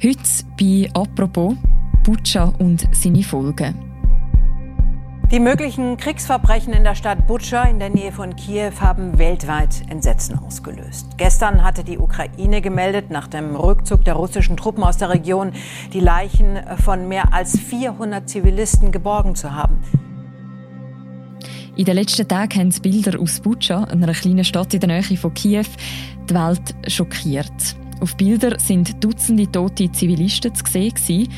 Heute bei «Apropos» Butscha und seine Folgen. Die möglichen Kriegsverbrechen in der Stadt Butscha in der Nähe von Kiew haben weltweit Entsetzen ausgelöst. Gestern hatte die Ukraine gemeldet, nach dem Rückzug der russischen Truppen aus der Region die Leichen von mehr als 400 Zivilisten geborgen zu haben. In den letzten Tagen haben Bilder aus Butscha, einer kleinen Stadt in der Nähe von Kiew, die Welt schockiert. Auf Bildern sind Dutzende tote Zivilisten zu sehen.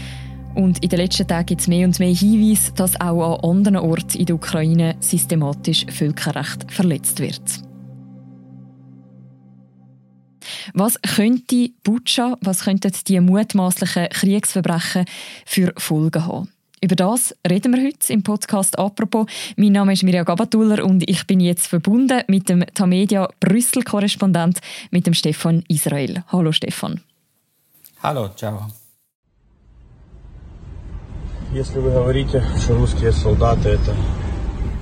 Und in den letzten Tagen gibt es mehr und mehr Hinweise, dass auch an anderen Orten in der Ukraine systematisch Völkerrecht verletzt wird. Was könnte Butscha, was könnten die mutmaßlichen Kriegsverbrechen für Folgen haben? Über das reden wir heute im Podcast «Apropos». Mein Name ist Mirja Gabatuller und ich bin jetzt verbunden mit dem Tamedia Brüssel-Korrespondent, mit dem Stefan Israel. Hallo Stefan. Hallo, ciao.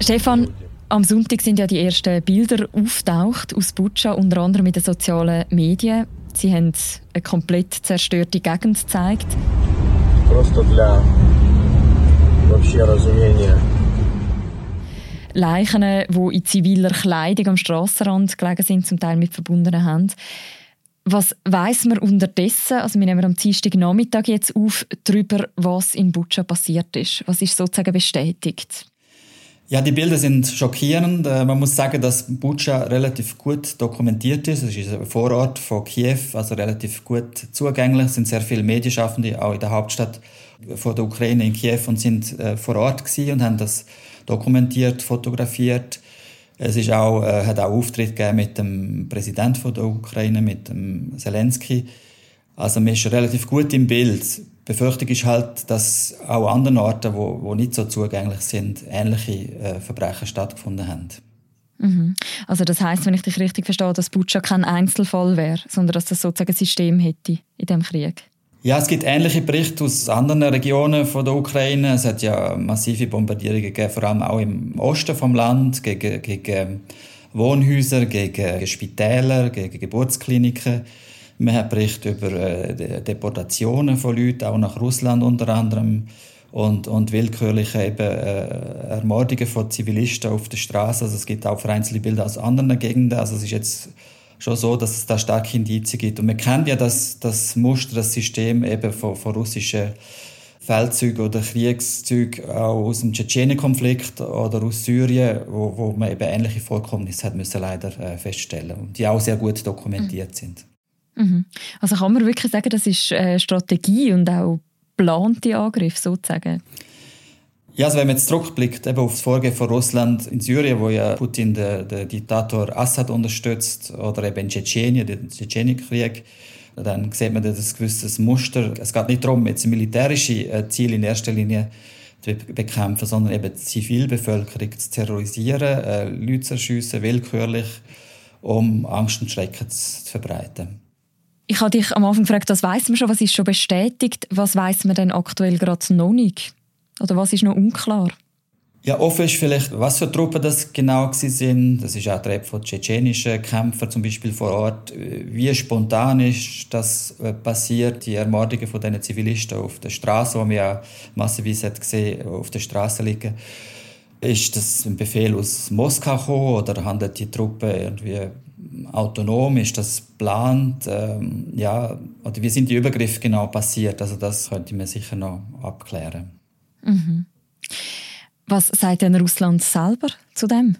Stefan, am Sonntag sind ja die ersten Bilder auftaucht aus Butscha, unter anderem mit den sozialen Medien. Sie haben eine komplett zerstörte Gegend gezeigt. Просто для вообще разумения. Leichen, die in ziviler Kleidung am Strassenrand gelegen sind, zum Teil mit verbundenen Händen. Was weiß man unterdessen? Also wir nehmen am Dienstag Nachmittag jetzt auf darüber, was in Butscha passiert ist. Was ist sozusagen bestätigt? Ja, die Bilder sind schockierend. Äh, man muss sagen, dass Butscha relativ gut dokumentiert ist. Es ist ein Vorort von Kiew, also relativ gut zugänglich. Es sind sehr viele Medienschaffende, auch in der Hauptstadt von der Ukraine in Kiew und sind äh, vor Ort gewesen und haben das dokumentiert, fotografiert. Es ist auch, äh, hat auch Auftritt gegeben mit dem Präsidenten der Ukraine, mit dem Zelensky. Also man ist relativ gut im Bild. Befürchtung ist halt, dass auch an anderen Orten, wo, wo nicht so zugänglich sind, ähnliche äh, Verbrechen stattgefunden haben. Mhm. Also das heißt, wenn ich dich richtig verstehe, dass Butscha kein Einzelfall wäre, sondern dass das sozusagen ein System hätte in dem Krieg. Ja, es gibt ähnliche Berichte aus anderen Regionen von der Ukraine. Es hat ja massive Bombardierungen gegeben, vor allem auch im Osten vom Land, gegen, gegen Wohnhäuser, gegen Spitäler, gegen Geburtskliniken. Man hat Berichte über äh, Deportationen von Leuten, auch nach Russland unter anderem. Und, und willkürliche eben, äh, Ermordungen von Zivilisten auf der Straße. Also es gibt auch vereinzelte Bilder aus anderen Gegenden. Also es ist jetzt schon so, dass es da starke Indizien gibt. Und man kennt ja das, das Muster, das System eben von, von russischen Feldzügen oder Kriegszügen auch aus dem Tschetschenien-Konflikt oder aus Syrien, wo, wo man eben ähnliche Vorkommnisse hat müssen leider äh, feststellen und die auch sehr gut dokumentiert mhm. sind. Mhm. Also kann man wirklich sagen, das ist äh, Strategie und auch geplante Angriff sozusagen? Ja, also wenn man jetzt zurückblickt eben auf das Vorgehen von Russland in Syrien, wo ja Putin den, den Diktator Assad unterstützt, oder eben in Tschetschenien, den Tschetschenienkrieg, dann sieht man das gewisses Muster. Es geht nicht darum, jetzt militärische äh, Ziele in erster Linie zu bekämpfen, sondern eben die Zivilbevölkerung zu terrorisieren, äh, Leute zu erschiessen, willkürlich, um Angst und Schrecken zu verbreiten. Ich habe dich am Anfang gefragt, was weiß man schon, was ist schon bestätigt, was weiß man denn aktuell gerade noch nicht? Oder was ist noch unklar? Ja, offen ist vielleicht, was für Truppen das genau sind. Das ist auch der von tschetschenischen Kämpfern zum Beispiel vor Ort. Wie spontan ist das äh, passiert, die Ermordungen von diesen Zivilisten auf der Straße, die wir ja massenweise gesehen auf der Straße liegen. Ist das ein Befehl aus Moskau gekommen oder handelt die Truppe irgendwie autonom? Ist das geplant? Ähm, ja, oder wie sind die Übergriffe genau passiert? Also das könnte man sicher noch abklären. Mhm. Was sagt denn Russland selber zu dem?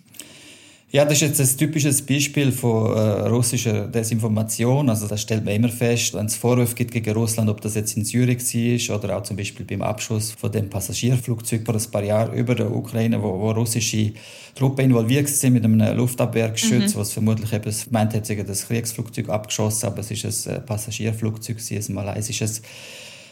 Ja, das ist jetzt ein typisches Beispiel von äh, russischer Desinformation. Also das stellt man immer fest, wenn es Vorwürfe gibt gegen Russland, ob das jetzt in Syrien war oder auch zum Beispiel beim Abschuss von dem Passagierflugzeug vor ein paar Jahren über der Ukraine, wo, wo russische Truppen involviert sind mit einem Luftabwehrgeschütz, mhm. was vermutlich eben meint hat, das Kriegsflugzeug abgeschossen, aber es ist ein äh, Passagierflugzeug, ein malaysisches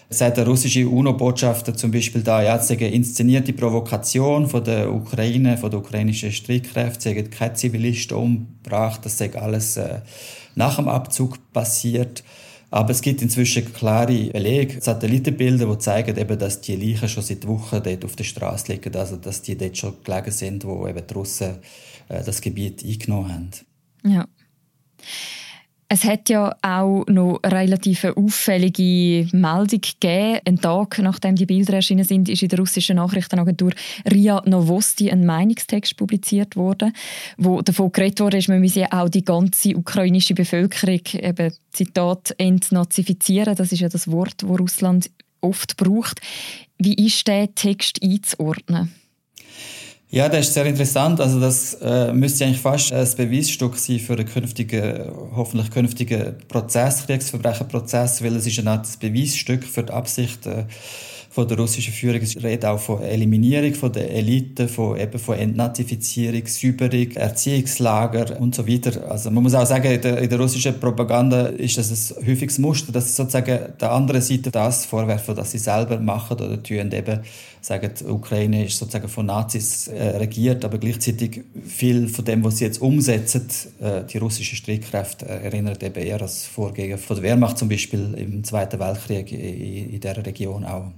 sagt der russische UNO-Botschafter zum Beispiel da, ja, eine inszenierte Provokation von der Ukraine, von der ukrainischen Streitkräfte, sie haben keine Zivilisten umgebracht, das sei alles äh, nach dem Abzug passiert. Aber es gibt inzwischen klare Belege, Satellitenbilder, die zeigen, eben, dass die Leichen schon seit Wochen dort auf der Straße liegen, also dass die dort schon gelegen sind, wo eben die Russen äh, das Gebiet eingenommen haben. Ja. Es hat ja auch noch relativ auffällige Meldung gegeben. Einen Tag nachdem die Bilder erschienen sind, ist in der russischen Nachrichtenagentur RIA Novosti ein Meinungstext publiziert worden, wo davon geredet wurde, man müsse auch die ganze ukrainische Bevölkerung eben, Zitat, entnazifizieren. Das ist ja das Wort, das Russland oft braucht. Wie ist der Text einzuordnen? Ja, das ist sehr interessant. Also das äh, müsste eigentlich fast ein Beweisstück sein für einen künftigen, hoffentlich künftigen Prozess, Kriegsverbrecherprozess, weil es ist ein Beweisstück für die Absicht äh, von der russischen Führung. Es redet auch von Eliminierung von der Elite, von, eben von Entnazifizierung, Säuberung, Erziehungslager und so weiter. Also man muss auch sagen, in der, in der russischen Propaganda ist das ein häufiges Muster, dass sozusagen der anderen Seite das vorwerfen, dass sie selber machen oder tun eben sagen, die Ukraine ist sozusagen von Nazis äh, regiert, aber gleichzeitig viel von dem, was sie jetzt umsetzen, äh, die russischen Streitkräfte, erinnert eben eher an das Vorgehen von der Wehrmacht zum Beispiel im Zweiten Weltkrieg in, in dieser Region auch.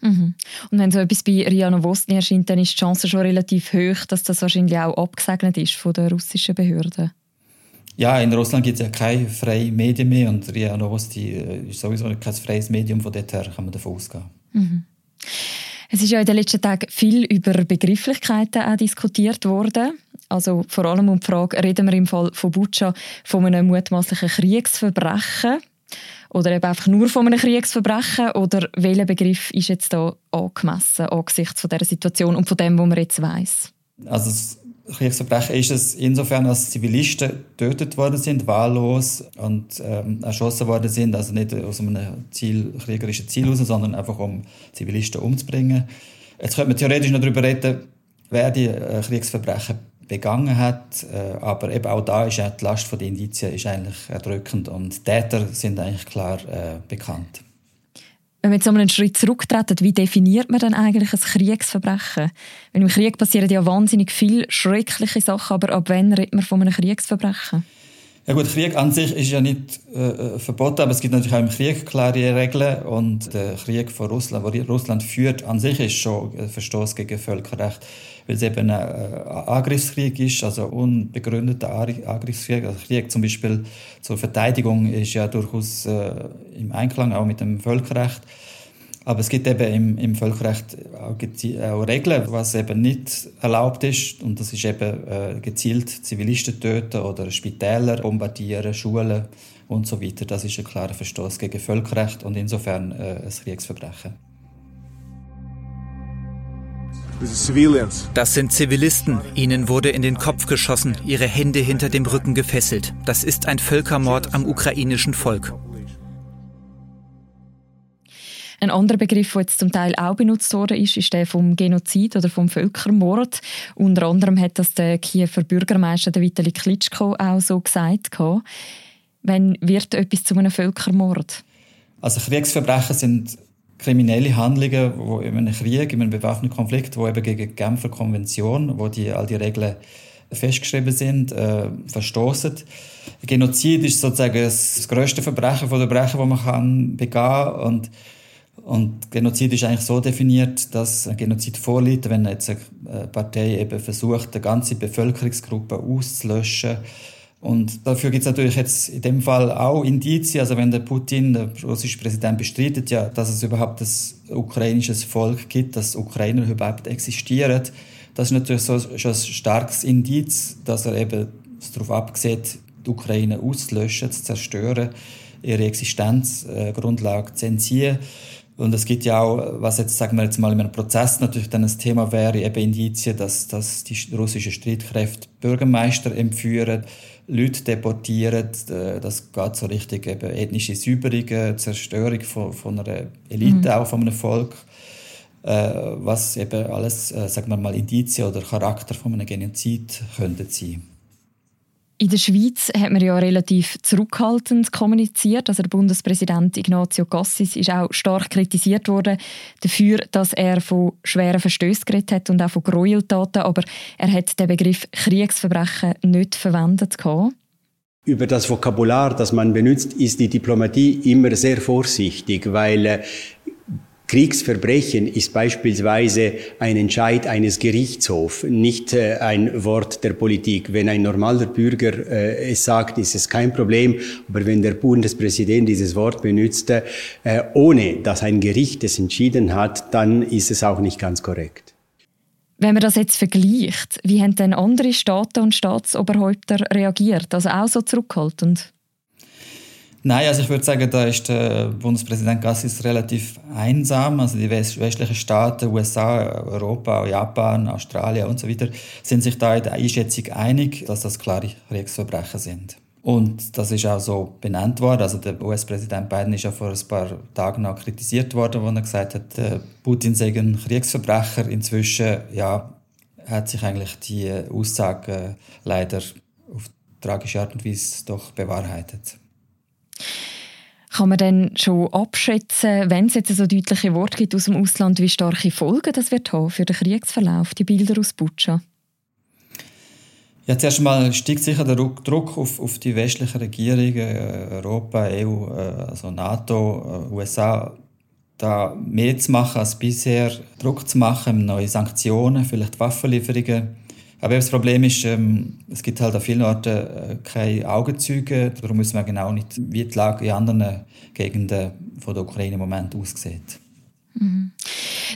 Mhm. Und wenn so etwas bei Riano Vostny erscheint, dann ist die Chance schon relativ hoch, dass das wahrscheinlich auch abgesegnet ist von den russischen Behörden. Ja, in Russland gibt es ja keine freien Medien mehr und RIA Novosti äh, ist sowieso kein freies Medium, von dort her kann man davon ausgehen. Mhm. Es ist ja in den letzten Tagen viel über Begrifflichkeiten auch diskutiert worden. Also vor allem um die Frage, reden wir im Fall von Butscha von einem mutmaßlichen Kriegsverbrechen oder eben einfach nur von einem Kriegsverbrechen? Oder welcher Begriff ist jetzt da angemessen angesichts von dieser Situation und von dem, was man jetzt weiß? Also das Kriegsverbrechen ist es insofern, dass Zivilisten getötet worden sind, wahllos und ähm, erschossen worden sind, also nicht aus einem Ziel, kriegerischen Ziel heraus, sondern einfach um Zivilisten umzubringen. Jetzt könnte man theoretisch noch darüber reden, wer die äh, Kriegsverbrechen begangen hat. Äh, aber eben auch da ist die Last der Indizien ist eigentlich erdrückend und Täter sind eigentlich klar äh, bekannt. Wenn wir jetzt einen Schritt zurücktreten, wie definiert man dann eigentlich ein Kriegsverbrechen? Wenn im Krieg passieren ja wahnsinnig viele schreckliche Sachen, aber ab wann redet man von einem Kriegsverbrechen? Ja gut, Krieg an sich ist ja nicht äh, äh, verboten, aber es gibt natürlich auch im Krieg klare Regeln und der Krieg von Russland, wo Russland führt, an sich ist schon ein Verstoß gegen Völkerrecht, weil es eben ein äh, Angriffskrieg ist, also unbegründeter Angriffskrieg. Also Krieg zum Beispiel zur Verteidigung ist ja durchaus äh, im Einklang auch mit dem Völkerrecht. Aber es gibt eben im, im Völkerrecht auch, auch, Regeln, was eben nicht erlaubt ist. Und das ist eben äh, gezielt Zivilisten töten oder Spitäler bombardieren, Schulen und so weiter. Das ist ein klarer Verstoß gegen Völkerrecht und insofern äh, ein Kriegsverbrechen. Das sind Zivilisten. Ihnen wurde in den Kopf geschossen, ihre Hände hinter dem Rücken gefesselt. Das ist ein Völkermord am ukrainischen Volk. Ein anderer Begriff, der jetzt zum Teil auch benutzt worden ist, ist der vom Genozid oder vom Völkermord. Unter anderem hat das der Kiewer Bürgermeister der Vitali Klitschko auch so gesagt. Wann wird etwas zu einem Völkermord? Also Kriegsverbrechen sind kriminelle Handlungen, wo in einem Krieg, in einem bewaffneten Konflikt, wo eben gegen die Genfer Konvention, wo die all die Regeln festgeschrieben sind, äh, verstoßen. Genozid ist sozusagen das größte Verbrechen von Verbrechen, das man kann begehen kann. Und Genozid ist eigentlich so definiert, dass ein Genozid vorliegt, wenn jetzt eine Partei eben versucht, eine ganze Bevölkerungsgruppe auszulöschen. Und dafür gibt es natürlich jetzt in dem Fall auch Indizien. Also wenn der Putin, der russische Präsident, bestreitet ja, dass es überhaupt ein ukrainisches Volk gibt, dass Ukrainer überhaupt existieren. Das ist natürlich so schon ein starkes Indiz, dass er eben darauf abgesehen, die Ukraine auszulöschen, zu zerstören, ihre Existenzgrundlage zu entziehen. Und es gibt ja auch, was jetzt, sagen wir jetzt mal, in einem Prozess natürlich dann ein Thema wäre, eben Indizien, dass, dass die russischen Streitkräfte Bürgermeister entführen, Leute deportieren, äh, das geht so richtig eben ethnische Säuberungen, Zerstörung von, von einer Elite, mhm. auch von einem Volk, äh, was eben alles, äh, sagen wir mal, Indizien oder Charakter von einem Genozid könnten sein. In der Schweiz hat man ja relativ zurückhaltend kommuniziert. Also der Bundespräsident Ignazio Cassis ist auch stark kritisiert worden dafür, dass er von schweren Verstößen geredet hat und auch von Gräueltaten, aber er hat den Begriff Kriegsverbrechen nicht verwendet. Über das Vokabular, das man benutzt, ist die Diplomatie immer sehr vorsichtig, weil Kriegsverbrechen ist beispielsweise ein Entscheid eines Gerichtshofs, nicht äh, ein Wort der Politik. Wenn ein normaler Bürger äh, es sagt, ist es kein Problem. Aber wenn der Bundespräsident dieses Wort benutzt, äh, ohne dass ein Gericht es entschieden hat, dann ist es auch nicht ganz korrekt. Wenn man das jetzt vergleicht, wie haben denn andere Staaten und Staatsoberhäupter reagiert? Also auch so zurückhaltend? Nein, also ich würde sagen, da ist der Bundespräsident Gassis relativ einsam. Also die westlichen Staaten, USA, Europa, Japan, Australien und so weiter, sind sich da in der Einschätzung einig, dass das klare Kriegsverbrechen sind. Und das ist auch so benannt worden. Also der US-Präsident Biden ist ja vor ein paar Tagen noch kritisiert worden, wo er gesagt hat, Putin sei ein Kriegsverbrecher. Inzwischen ja, hat sich eigentlich die Aussage leider auf tragische Art und Weise doch bewahrheitet. Kann man denn schon abschätzen, wenn es jetzt so deutliche Worte gibt aus dem Ausland, wie starke Folgen das wird haben für den Kriegsverlauf, die Bilder aus Butscha? Ja, zuerst einmal steigt sicher der Druck auf, auf die westlichen Regierungen, äh, Europa, EU, äh, also NATO, äh, USA, da mehr zu machen als bisher, Druck zu machen, neue Sanktionen, vielleicht Waffenlieferungen aber das Problem ist, ähm, es gibt halt an vielen Orten äh, keine Augenzeuge. Darum wissen wir genau nicht, wie die Lage in anderen Gegenden von der Ukraine im Moment aussieht. Mhm.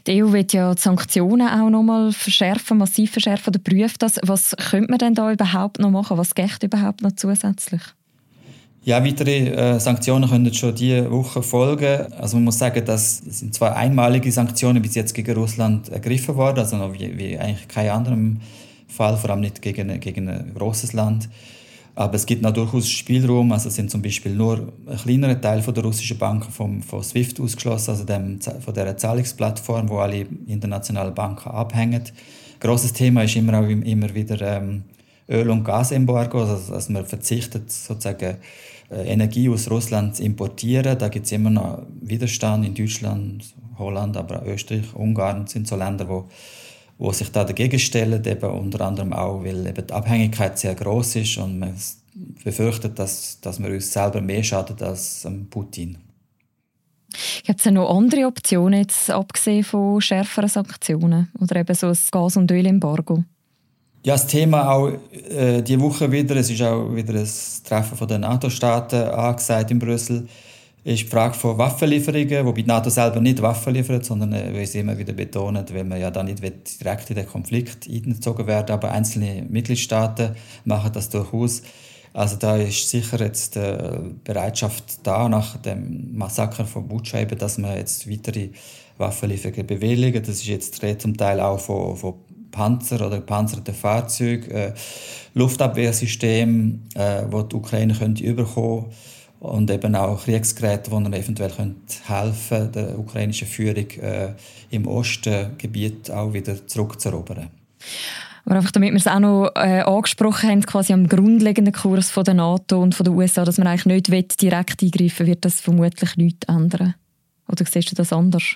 Die EU wird ja die Sanktionen auch noch mal verschärfen, massiv verschärfen oder prüft das. Was könnte man denn da überhaupt noch machen? Was geht überhaupt noch zusätzlich? Ja, weitere äh, Sanktionen können schon diese Woche folgen. Also man muss sagen, das sind zwar einmalige Sanktionen bis jetzt gegen Russland ergriffen worden, also noch wie, wie eigentlich kein anderem Fall, vor allem nicht gegen, gegen ein großes Land. Aber es gibt noch durchaus Spielraum. Also sind zum Beispiel nur ein kleinerer Teil von der russischen Banken vom, von SWIFT ausgeschlossen, also dem, von der Zahlungsplattform, wo alle internationalen Banken abhängen. Großes Thema ist immer auch immer wieder ähm, Öl- und Gasembargo, also dass man verzichtet sozusagen äh, Energie aus Russland zu importieren. Da gibt es immer noch Widerstand in Deutschland, Holland, aber auch Österreich, Ungarn sind so Länder, wo wo sich da dagegen stellen, eben unter anderem auch, weil eben die Abhängigkeit sehr groß ist und man befürchtet, dass, dass wir uns selber mehr schaden als Putin. Gibt es noch andere Optionen, jetzt abgesehen von schärferen Sanktionen oder eben so ein Gas- und Ölembargo? Ja, das Thema auch äh, diese Woche wieder, es ist auch wieder ein Treffen der NATO-Staaten angesagt in Brüssel ist die Frage von Waffenlieferungen, wobei die NATO selber nicht Waffen liefert, sondern äh, wie sie immer wieder betont, weil man ja da nicht direkt in den Konflikt eingezogen werden aber einzelne Mitgliedstaaten machen das durchaus. Also da ist sicher jetzt die äh, Bereitschaft da, nach dem Massaker von Butscha, dass man jetzt weitere Waffenlieferungen bewilligen. Das ist jetzt zum Teil auch von, von Panzer oder gepanzerten Fahrzeugen, äh, Luftabwehrsystemen, äh, wo die Ukraine könnte überkommen und eben auch Kriegsgeräte, die ihnen eventuell helfen der ukrainischen Führung äh, im Ostengebiet auch wieder zurückzuerobern. Aber einfach damit wir es auch noch äh, angesprochen haben, quasi am grundlegenden Kurs von der NATO und von den USA, dass man eigentlich nicht direkt eingreifen wird das vermutlich nichts ändern. Oder siehst du das anders?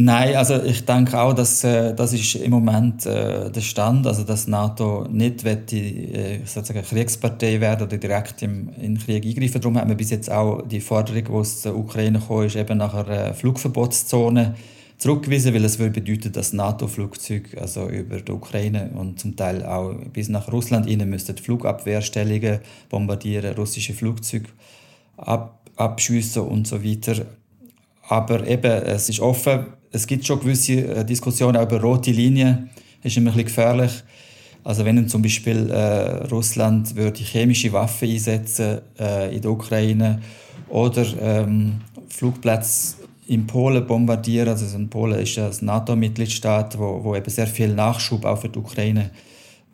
Nein, also ich denke auch, dass äh, das ist im Moment äh, der Stand, also dass NATO nicht die äh, sozusagen Kriegspartei werden oder direkt im, in den Krieg eingreifen. Darum hat man bis jetzt auch die Forderung, die aus der Ukraine kam, ist eben nach einer Flugverbotszone zurückgewiesen, weil es würde bedeuten, dass NATO-Flugzeuge also über die Ukraine und zum Teil auch bis nach Russland rein müssten Flugabwehrstellungen bombardieren, russische Flugzeuge ab, abschiessen und so weiter. Aber eben, es ist offen, es gibt schon gewisse äh, Diskussionen über rote Linien. Das ist immer ein bisschen gefährlich. Also wenn zum Beispiel äh, Russland würde chemische Waffen einsetzen äh, in der Ukraine oder ähm, Flugplätze in Polen bombardieren, also in Polen ist ein NATO-Mitgliedstaat, wo, wo eben sehr viel Nachschub auch für die Ukraine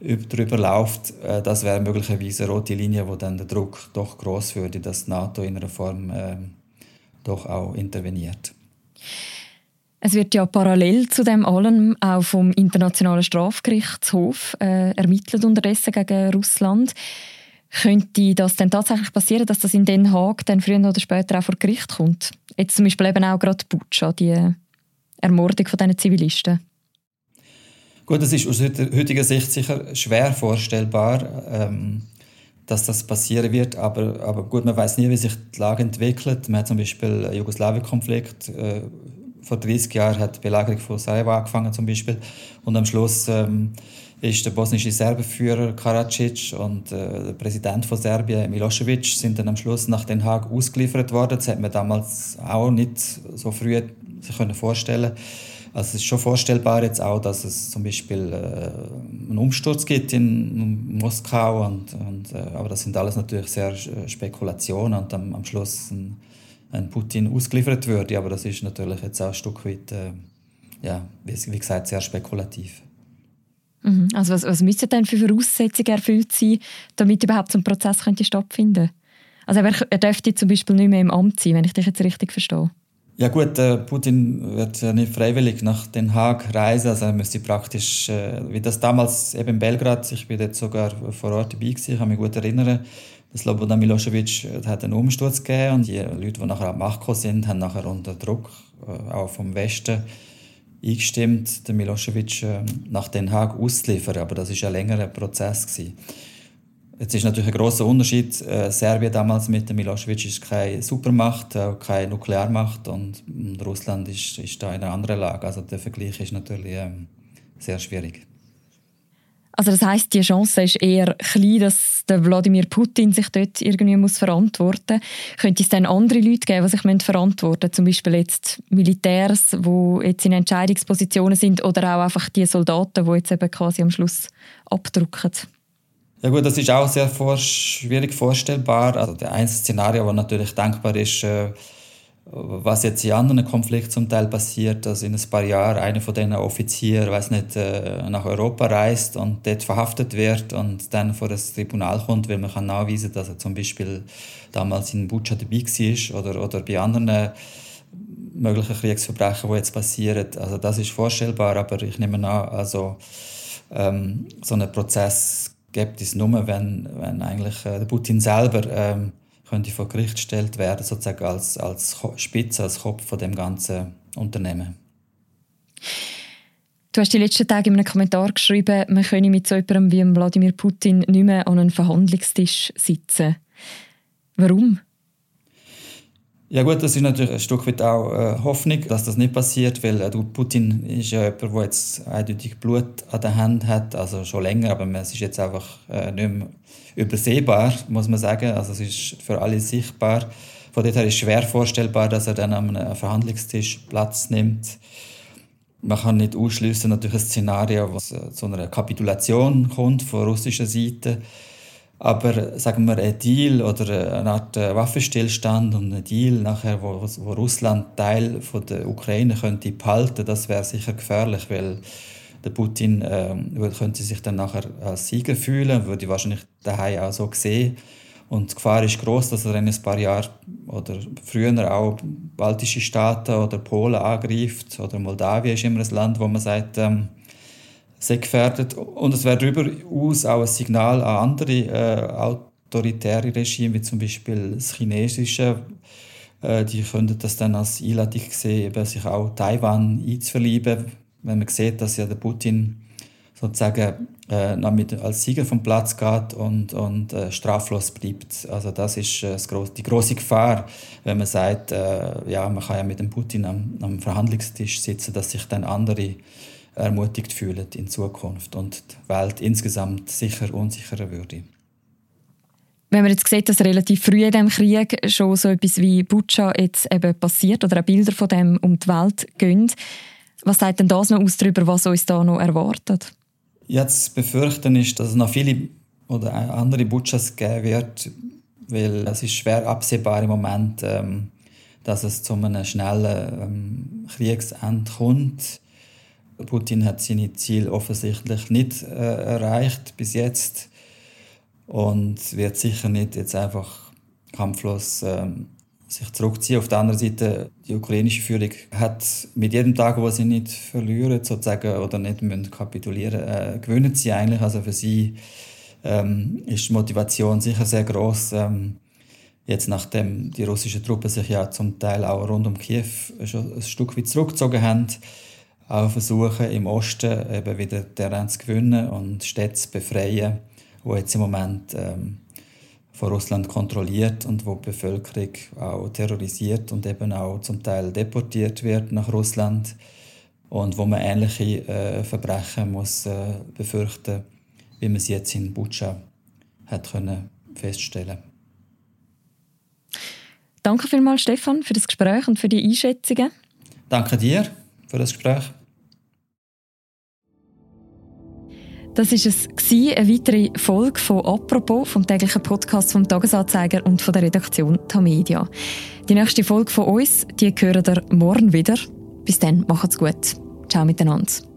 darüber läuft, äh, das wäre möglicherweise eine rote Linie, wo dann der Druck doch groß würde, dass NATO in einer Form äh, doch auch interveniert. Es wird ja parallel zu dem allem auch vom Internationalen Strafgerichtshof äh, ermittelt unterdessen gegen Russland. Könnte das denn tatsächlich passieren, dass das in Den Haag dann früher oder später auch vor Gericht kommt? Jetzt zum Beispiel eben auch gerade Butscha, die Ermordung von diesen Zivilisten. Gut, das ist aus heutiger Sicht sicher schwer vorstellbar, ähm, dass das passieren wird. Aber, aber gut, man weiß nie, wie sich die Lage entwickelt. Man hat zum Beispiel den Jugoslawien-Konflikt äh, vor 30 Jahren hat die Belagerung von Sarajevo angefangen zum Beispiel und am Schluss ähm, ist der bosnische Serbenführer Karadzic und äh, der Präsident von Serbien Milosevic sind dann am Schluss nach Den Haag ausgeliefert worden. Das hat man damals auch nicht so früh sich können vorstellen. Also es ist schon vorstellbar jetzt auch, dass es zum Beispiel äh, einen Umsturz gibt in Moskau und, und äh, aber das sind alles natürlich sehr äh, Spekulationen und am, am Schluss ein, ein, Putin ausgeliefert würde. Aber das ist natürlich jetzt auch ein Stück weit, äh, ja, wie, wie gesagt, sehr spekulativ. Mhm. Also was, was müssen denn für Voraussetzungen erfüllt sein, damit überhaupt so ein Prozess könnte stattfinden Also er, dürfte zum Beispiel nicht mehr im Amt sein, wenn ich dich jetzt richtig verstehe. Ja gut, äh, Putin wird ja nicht freiwillig nach Den Haag reisen, also er müsste praktisch, äh, wie das damals eben in Belgrad, ich bin dort sogar vor Ort dabei gewesen, ich kann mich gut erinnern, Slobodan Milosevic äh, hat einen Umsturz gegeben und die Leute, die nachher an die Macht gekommen sind, haben nachher unter Druck, auch vom Westen, eingestimmt, den Milosevic äh, nach Den Haag auszuliefern. Aber das war ein längerer Prozess. Gewesen. Jetzt ist natürlich ein großer Unterschied. Äh, Serbien damals mit dem Milosevic ist keine Supermacht, auch keine Nuklearmacht und, Russland ist, ist da in einer anderen Lage. Also der Vergleich ist natürlich ähm, sehr schwierig. Also das heißt, die Chance ist eher klein, dass der Wladimir Putin sich dort irgendwie muss verantworten muss. Könnte es dann andere Leute geben, die sich verantworten müssen? Zum Beispiel jetzt Militärs, die jetzt in Entscheidungspositionen sind oder auch einfach die Soldaten, die jetzt eben quasi am Schluss abdrucken? Ja gut, das ist auch sehr vor schwierig vorstellbar. Also der einzige Szenario, das natürlich denkbar ist, äh, was jetzt in anderen Konflikten zum Teil passiert, dass in ein paar Jahren einer von diesen Offizieren, weiß nicht, äh, nach Europa reist und dort verhaftet wird und dann vor das Tribunal kommt, weil man kann nachweisen, dass er zum Beispiel damals in Butscha dabei war oder, oder bei anderen möglichen Kriegsverbrechen, die jetzt passieren. Also das ist vorstellbar, aber ich nehme an, also ähm, so einen Prozess gibt es nur, wenn, wenn eigentlich äh, Putin selber ähm, könnte vor Gericht gestellt werden, sozusagen als, als Spitze, als Kopf von dem ganzen Unternehmen. Du hast die letzten Tage in einem Kommentar geschrieben, man könne mit so jemandem wie Wladimir Putin nicht mehr an einem Verhandlungstisch sitzen. Warum? Ja gut, das ist natürlich ein Stück weit auch äh, Hoffnung, dass das nicht passiert, weil äh, Putin ist ja jemand, der jetzt eindeutig Blut an der Hand hat, also schon länger, aber es ist jetzt einfach äh, nicht mehr übersehbar, muss man sagen. Also es ist für alle sichtbar. Von daher ist es schwer vorstellbar, dass er dann an einem Verhandlungstisch Platz nimmt. Man kann nicht ausschließen natürlich ein Szenario, wo es äh, zu einer Kapitulation kommt von russischer Seite. Aber sagen wir, ein Deal oder eine Art äh, Waffenstillstand und ein Deal, nachher, wo, wo Russland Teil von der Ukraine könnte behalten, das wäre sicher gefährlich, weil der Putin äh, könnte sich dann nachher als Sieger fühlen, würde wahrscheinlich daheim auch so sehen. Und die Gefahr ist groß, dass er in ein paar Jahren oder früher auch baltische Staaten oder Polen angreift oder Moldawien ist immer ein Land, wo man sagt, ähm, sehr gefährdet. Und es wäre darüber aus auch ein Signal an andere äh, autoritäre Regime, wie zum Beispiel das chinesische. Äh, die könnten das dann als Einladung sehen, eben sich auch Taiwan einzuverlieben, wenn man sieht, dass ja der Putin sozusagen äh, mit, als Sieger vom Platz geht und, und äh, straflos bleibt. Also das ist äh, das gross, die große Gefahr, wenn man sagt, äh, ja, man kann ja mit dem Putin am, am Verhandlungstisch sitzen, dass sich dann andere ermutigt fühlen in Zukunft und die Welt insgesamt sicher unsicherer würde. Wenn man jetzt sieht, dass relativ früh in diesem Krieg schon so etwas wie Butscha jetzt eben passiert oder auch Bilder von dem um die Welt gehen, was sagt denn das noch aus darüber, was uns da noch erwartet? Jetzt befürchten ist, dass es noch viele oder andere Butchas geben wird, weil es ist schwer absehbar im Moment, ähm, dass es zu einem schnellen ähm, Kriegsende kommt. Putin hat seine Ziele offensichtlich nicht äh, erreicht bis jetzt und wird sicher nicht jetzt einfach kampflos ähm, sich zurückziehen. Auf der anderen Seite, die ukrainische Führung hat mit jedem Tag, wo sie nicht verlieren sozusagen, oder nicht müssen kapitulieren äh, gewinnen sie eigentlich. Also für sie ähm, ist die Motivation sicher sehr groß. Ähm, jetzt nachdem die russischen Truppen sich ja zum Teil auch rund um Kiew schon ein Stück weit zurückgezogen haben, auch versuchen im Osten eben wieder Terrain zu gewinnen und Städte zu befreien, wo jetzt im Moment ähm, von Russland kontrolliert und wo die Bevölkerung auch terrorisiert und eben auch zum Teil deportiert wird nach Russland und wo man ähnliche äh, Verbrechen muss äh, befürchten, wie man es jetzt in Butscha hat können feststellen. Danke vielmals, Stefan, für das Gespräch und für die Einschätzungen. Danke dir für das Gespräch. Das ist es eine weitere Folge von «Apropos» vom täglichen Podcast vom Tagesanzeiger und von der Redaktion Tamedia. Die nächste Folge von uns, die hören ihr morgen wieder. Bis dann, macht's gut. Ciao miteinander.